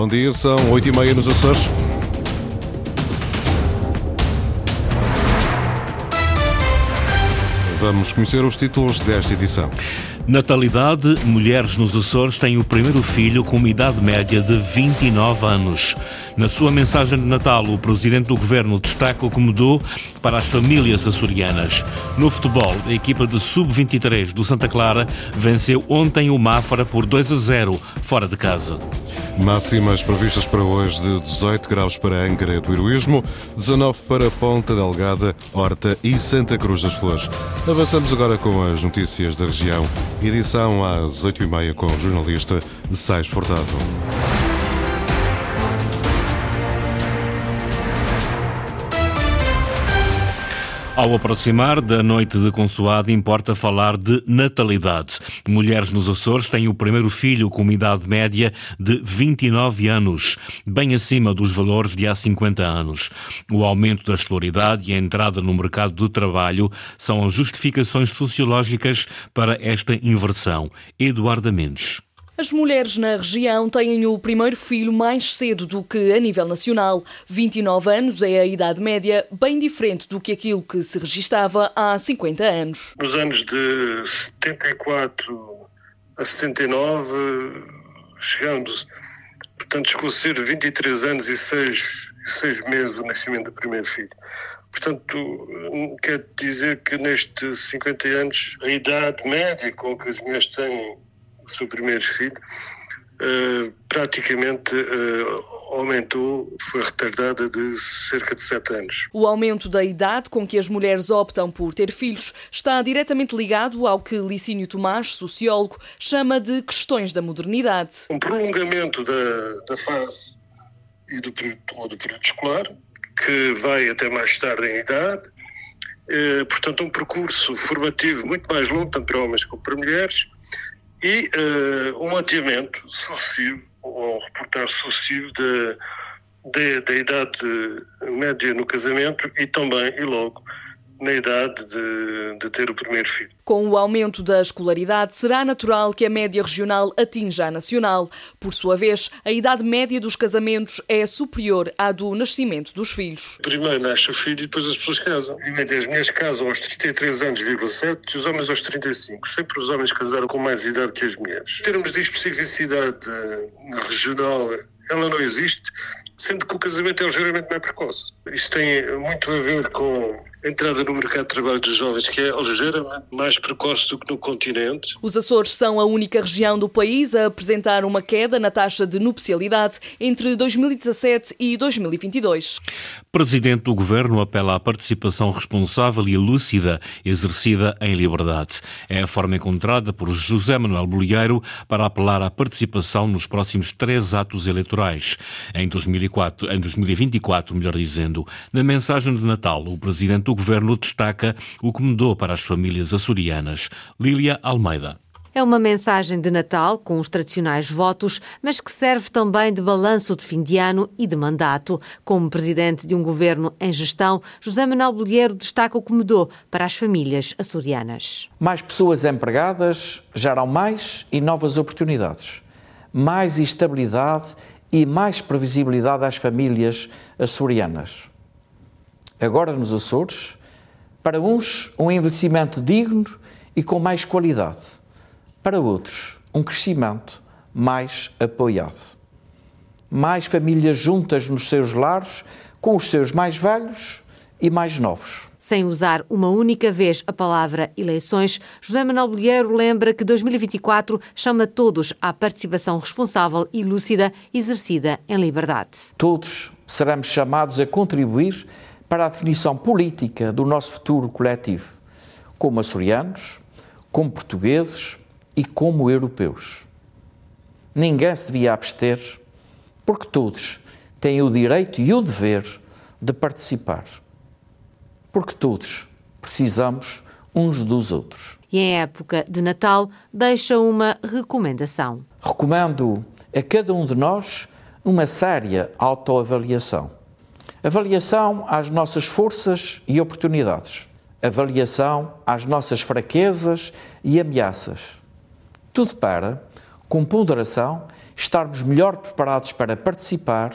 Bom dia, são 8h30 nos Açores. Vamos conhecer os títulos desta edição. Natalidade, mulheres nos Açores têm o primeiro filho com uma idade média de 29 anos. Na sua mensagem de Natal, o presidente do governo destaca o que mudou para as famílias açorianas. No futebol, a equipa de sub-23 do Santa Clara venceu ontem o Mafra por 2 a 0, fora de casa. Máximas previstas para hoje de 18 graus para Angra do Heroísmo, 19 para Ponta Delgada, Horta e Santa Cruz das Flores. Avançamos agora com as notícias da região. Edição às 8h30 com o jornalista Sais Furtado. Ao aproximar da noite de consoado, importa falar de natalidade. Mulheres nos Açores têm o primeiro filho com uma idade média de 29 anos, bem acima dos valores de há 50 anos. O aumento da escolaridade e a entrada no mercado do trabalho são as justificações sociológicas para esta inversão. Eduardo Mendes. As mulheres na região têm o primeiro filho mais cedo do que a nível nacional. 29 anos é a idade média, bem diferente do que aquilo que se registava há 50 anos. Nos anos de 74 a 79, chegamos, portanto, esclarecer 23 anos e 6, 6 meses o nascimento do primeiro filho. Portanto, quer dizer que nestes 50 anos, a idade média com que as mulheres têm seu primeiro filho, uh, praticamente uh, aumentou, foi retardada de cerca de 7 anos. O aumento da idade com que as mulheres optam por ter filhos está diretamente ligado ao que Licínio Tomás, sociólogo, chama de questões da modernidade. Um prolongamento da, da fase e do período, do período escolar, que vai até mais tarde em idade, eh, portanto, um percurso formativo muito mais longo, tanto para homens como para mulheres, e uh, um adiamento sucessivo, ou reportar sucessivo da, da idade média no casamento e também, e logo, na idade de, de, ter o primeiro filho. Com o aumento da escolaridade, será natural que a média regional atinja a nacional. Por sua vez, a idade média dos casamentos é superior à do nascimento dos filhos. Primeiro nasce o filho e depois as pessoas casam. E as mulheres casam aos 33 anos, 7, e os homens aos 35. Sempre os homens casaram com mais idade que as mulheres. Em termos de especificidade eh, regional, ela não existe, sendo que o casamento é ligeiramente mais precoce. Isso tem muito a ver com entrada no mercado de trabalho dos jovens, que é ligeiramente mais precoce do que no continente. Os Açores são a única região do país a apresentar uma queda na taxa de nupcialidade entre 2017 e 2022. Presidente do Governo apela à participação responsável e lúcida exercida em liberdade. É a forma encontrada por José Manuel Bolieiro para apelar à participação nos próximos três atos eleitorais. Em, 2004, em 2024, melhor dizendo, na mensagem de Natal, o Presidente o governo destaca o que mudou para as famílias açorianas. Lília Almeida. É uma mensagem de Natal com os tradicionais votos, mas que serve também de balanço de fim de ano e de mandato. Como presidente de um governo em gestão, José Manuel Bolheiro destaca o que mudou para as famílias açorianas. Mais pessoas empregadas geram mais e novas oportunidades. Mais estabilidade e mais previsibilidade às famílias açorianas agora nos Açores, para uns, um envelhecimento digno e com mais qualidade, para outros, um crescimento mais apoiado. Mais famílias juntas nos seus lares, com os seus mais velhos e mais novos. Sem usar uma única vez a palavra eleições, José Manuel Bolheiro lembra que 2024 chama todos à participação responsável e lúcida exercida em liberdade. Todos seremos chamados a contribuir para a definição política do nosso futuro coletivo, como açorianos, como portugueses e como europeus. Ninguém se devia abster, porque todos têm o direito e o dever de participar. Porque todos precisamos uns dos outros. E em época de Natal, deixa uma recomendação. Recomendo a cada um de nós uma séria autoavaliação Avaliação às nossas forças e oportunidades. Avaliação às nossas fraquezas e ameaças. Tudo para, com ponderação, estarmos melhor preparados para participar,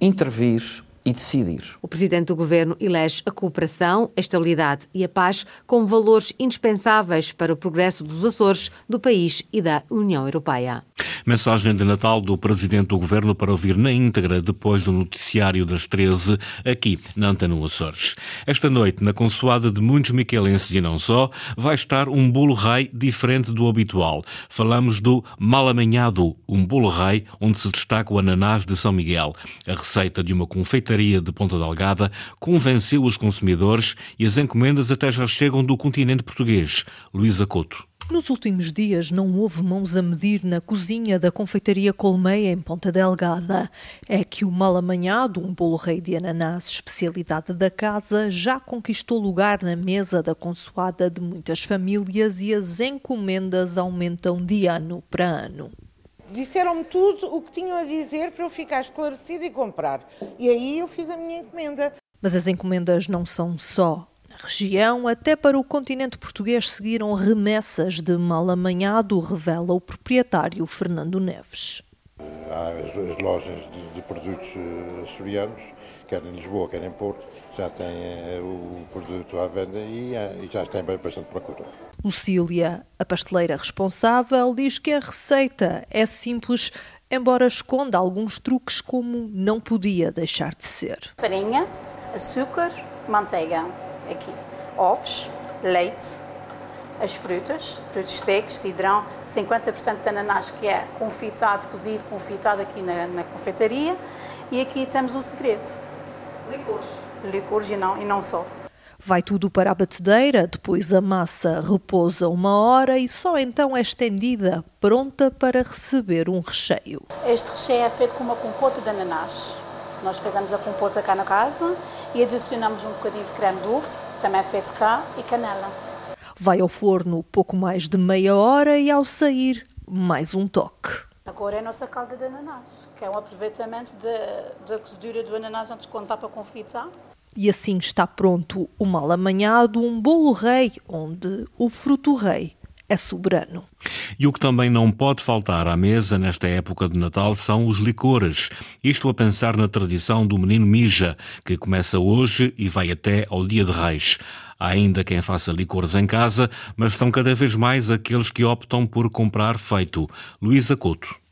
intervir e decidir. O presidente do governo elege a cooperação, a estabilidade e a paz como valores indispensáveis para o progresso dos Açores, do país e da União Europeia. Mensagem de Natal do presidente do governo para ouvir na íntegra depois do noticiário das 13, aqui na Antena Açores. Esta noite, na consoada de muitos miquelenses e não só, vai estar um bolo rei diferente do habitual. Falamos do malamanhado, um bolo rei onde se destaca o ananás de São Miguel. A receita de uma confeitaria de Ponta Delgada convenceu os consumidores e as encomendas até já chegam do continente português. Luísa Couto. Nos últimos dias não houve mãos a medir na cozinha da confeitaria Colmeia em Ponta Delgada. É que o mal amanhado, um bolo rei de ananás, especialidade da casa, já conquistou lugar na mesa da consoada de muitas famílias e as encomendas aumentam de ano para ano. Disseram-me tudo o que tinham a dizer para eu ficar esclarecido e comprar. E aí eu fiz a minha encomenda. Mas as encomendas não são só na região, até para o continente português seguiram remessas de mal amanhado, revela o proprietário Fernando Neves. Há as, as lojas de, de produtos uh, açorianos, quer em Lisboa, quer em Porto, já têm uh, o produto à venda e, uh, e já têm bastante procura. Lucília, a pasteleira responsável, diz que a receita é simples, embora esconda alguns truques como não podia deixar de ser. Farinha, açúcar, manteiga, aqui, ovos, leite, as frutas, frutos secos, cidrão, 50% de ananás que é confitado, cozido, confitado aqui na, na confeitaria e aqui temos o segredo. Licores. Licores e não, e não só. Vai tudo para a batedeira, depois a massa repousa uma hora e só então é estendida, pronta para receber um recheio. Este recheio é feito com uma compota de ananás. Nós fazemos a compota cá na casa e adicionamos um bocadinho de creme de uva, que também é feito cá, e canela. Vai ao forno pouco mais de meia hora e ao sair, mais um toque. Agora é a nossa calda de ananás, que é um aproveitamento da cozedura do ananás antes quando vá para confitar. E assim está pronto o mal amanhado, um bolo rei, onde o fruto rei é soberano. E o que também não pode faltar à mesa nesta época de Natal são os licores. Isto a pensar na tradição do menino mija, que começa hoje e vai até ao dia de Reis. Há ainda quem faça licores em casa, mas são cada vez mais aqueles que optam por comprar feito. Luísa Couto.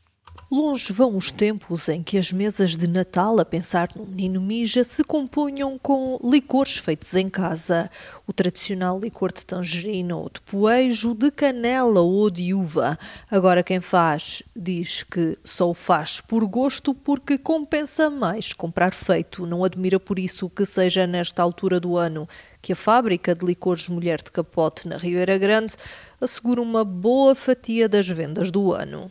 Longe vão os tempos em que as mesas de Natal, a pensar no menino mija, se compunham com licores feitos em casa. O tradicional licor de tangerina ou de poejo, de canela ou de uva. Agora quem faz diz que só o faz por gosto porque compensa mais comprar feito. Não admira por isso que seja nesta altura do ano que a fábrica de licores Mulher de Capote na Ribeira Grande assegura uma boa fatia das vendas do ano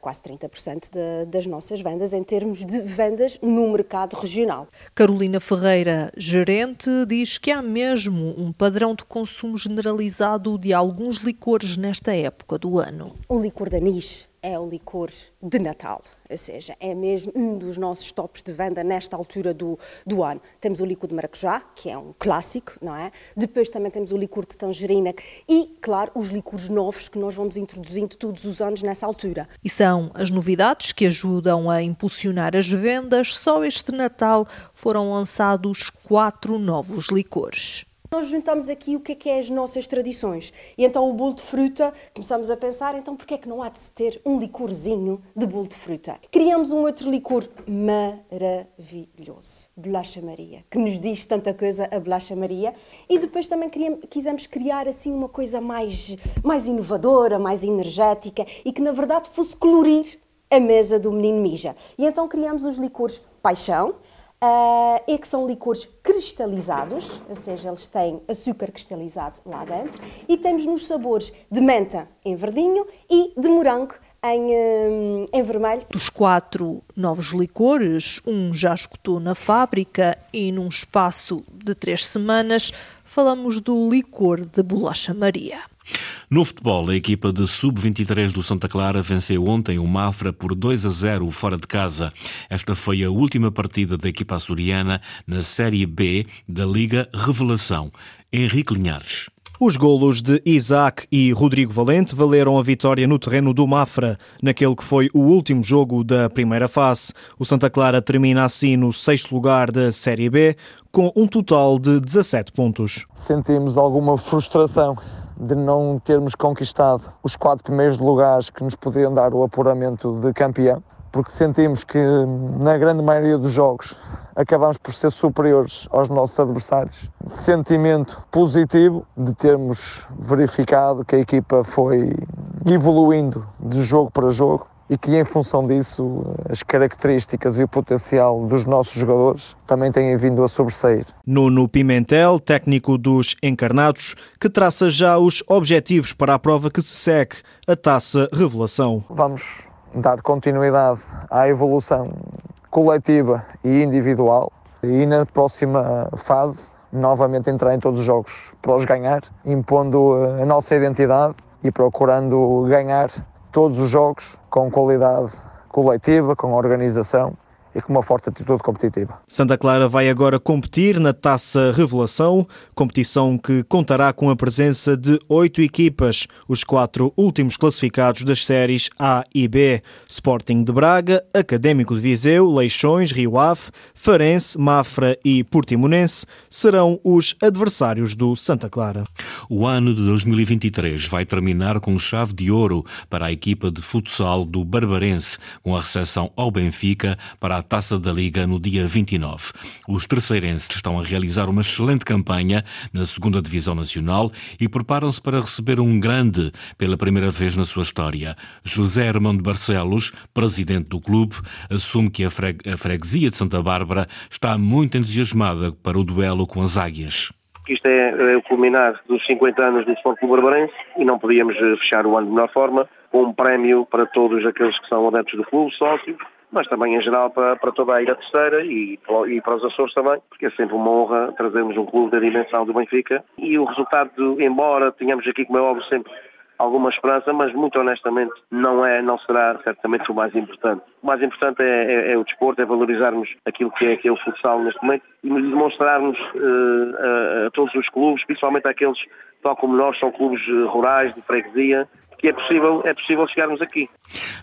quase 30% de, das nossas vendas em termos de vendas no mercado regional. Carolina Ferreira, gerente, diz que há mesmo um padrão de consumo generalizado de alguns licores nesta época do ano. O licor de anis é o licor de Natal, ou seja, é mesmo um dos nossos tops de venda nesta altura do, do ano. Temos o licor de maracujá, que é um clássico, não é? Depois também temos o licor de tangerina e, claro, os licores novos que nós vamos introduzindo todos os anos nessa altura. E são as novidades que ajudam a impulsionar as vendas. Só este Natal foram lançados quatro novos licores. Nós juntamos aqui o que é que é as nossas tradições. E então o bolo de fruta, começamos a pensar, então porquê é que não há de se ter um licorzinho de bolo de fruta? Criamos um outro licor maravilhoso, Bolacha Maria, que nos diz tanta coisa a Bolacha Maria. E depois também queríamos, quisemos criar assim uma coisa mais, mais inovadora, mais energética e que na verdade fosse colorir a mesa do menino Mija. E então criamos os licores Paixão, Uh, e que são licores cristalizados, ou seja, eles têm açúcar cristalizado lá dentro, e temos nos sabores de menta em verdinho e de morango em, em vermelho. Dos quatro novos licores, um já escutou na fábrica e num espaço de três semanas, falamos do licor de bolacha Maria. No futebol, a equipa de sub-23 do Santa Clara venceu ontem o Mafra por 2 a 0 fora de casa. Esta foi a última partida da equipa açoriana na Série B da Liga Revelação. Henrique Linhares. Os golos de Isaac e Rodrigo Valente valeram a vitória no terreno do Mafra, naquele que foi o último jogo da primeira fase. O Santa Clara termina assim no sexto lugar da Série B, com um total de 17 pontos. Sentimos alguma frustração de não termos conquistado os quatro primeiros lugares que nos podiam dar o apuramento de campeão porque sentimos que na grande maioria dos jogos acabamos por ser superiores aos nossos adversários. Sentimento positivo de termos verificado que a equipa foi evoluindo de jogo para jogo e que em função disso as características e o potencial dos nossos jogadores também têm vindo a sobressair. Nuno Pimentel, técnico dos Encarnados, que traça já os objetivos para a prova que se segue, a Taça Revelação. Vamos dar continuidade à evolução coletiva e individual e na próxima fase novamente entrar em todos os jogos para os ganhar, impondo a nossa identidade e procurando ganhar todos os jogos com qualidade coletiva, com organização e com uma forte atitude competitiva. Santa Clara vai agora competir na Taça Revelação, competição que contará com a presença de oito equipas, os quatro últimos classificados das séries A e B: Sporting de Braga, Académico de Viseu, Leixões, Rio Ave, Farense, Mafra e Portimonense serão os adversários do Santa Clara. O ano de 2023 vai terminar com chave de ouro para a equipa de futsal do Barbarense, com a recepção ao Benfica para a Taça da Liga no dia 29. Os terceirenses estão a realizar uma excelente campanha na segunda Divisão Nacional e preparam-se para receber um grande pela primeira vez na sua história. José Hermão de Barcelos, presidente do clube, assume que a, freguesia de Santa Bárbara está muito entusiasmada para o duelo com as águias isto é, é, o culminar dos 50 anos do Sport Clube Barbarense e não podíamos eh, fechar o ano de melhor forma com um prémio para todos aqueles que são adeptos do clube, sócios, mas também em geral para, para toda a Ilha Terceira e, e para os Açores também, porque é sempre uma honra trazermos um clube da dimensão do Benfica e o resultado, embora tenhamos aqui, como é óbvio, sempre alguma esperança, mas muito honestamente não é, não será certamente o mais importante. O mais importante é, é, é o desporto, é valorizarmos aquilo que é, que é o futsal neste momento e demonstrarmos uh, a, a, todos os clubes, principalmente aqueles, tal como nós, são clubes eh, rurais, de freguesia, que é possível, é possível chegarmos aqui.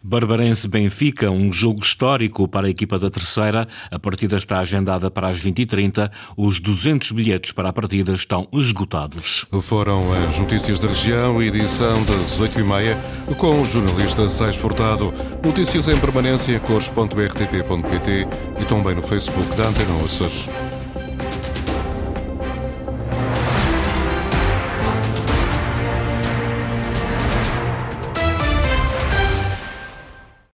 Barbarense Benfica, um jogo histórico para a equipa da terceira. A partida está agendada para as 20h30. Os 200 bilhetes para a partida estão esgotados. Foram as notícias da região, edição das 8h30, com o jornalista Sais Furtado. Notícias em permanência, cores.rtp.pt e também no Facebook da Antena Açores.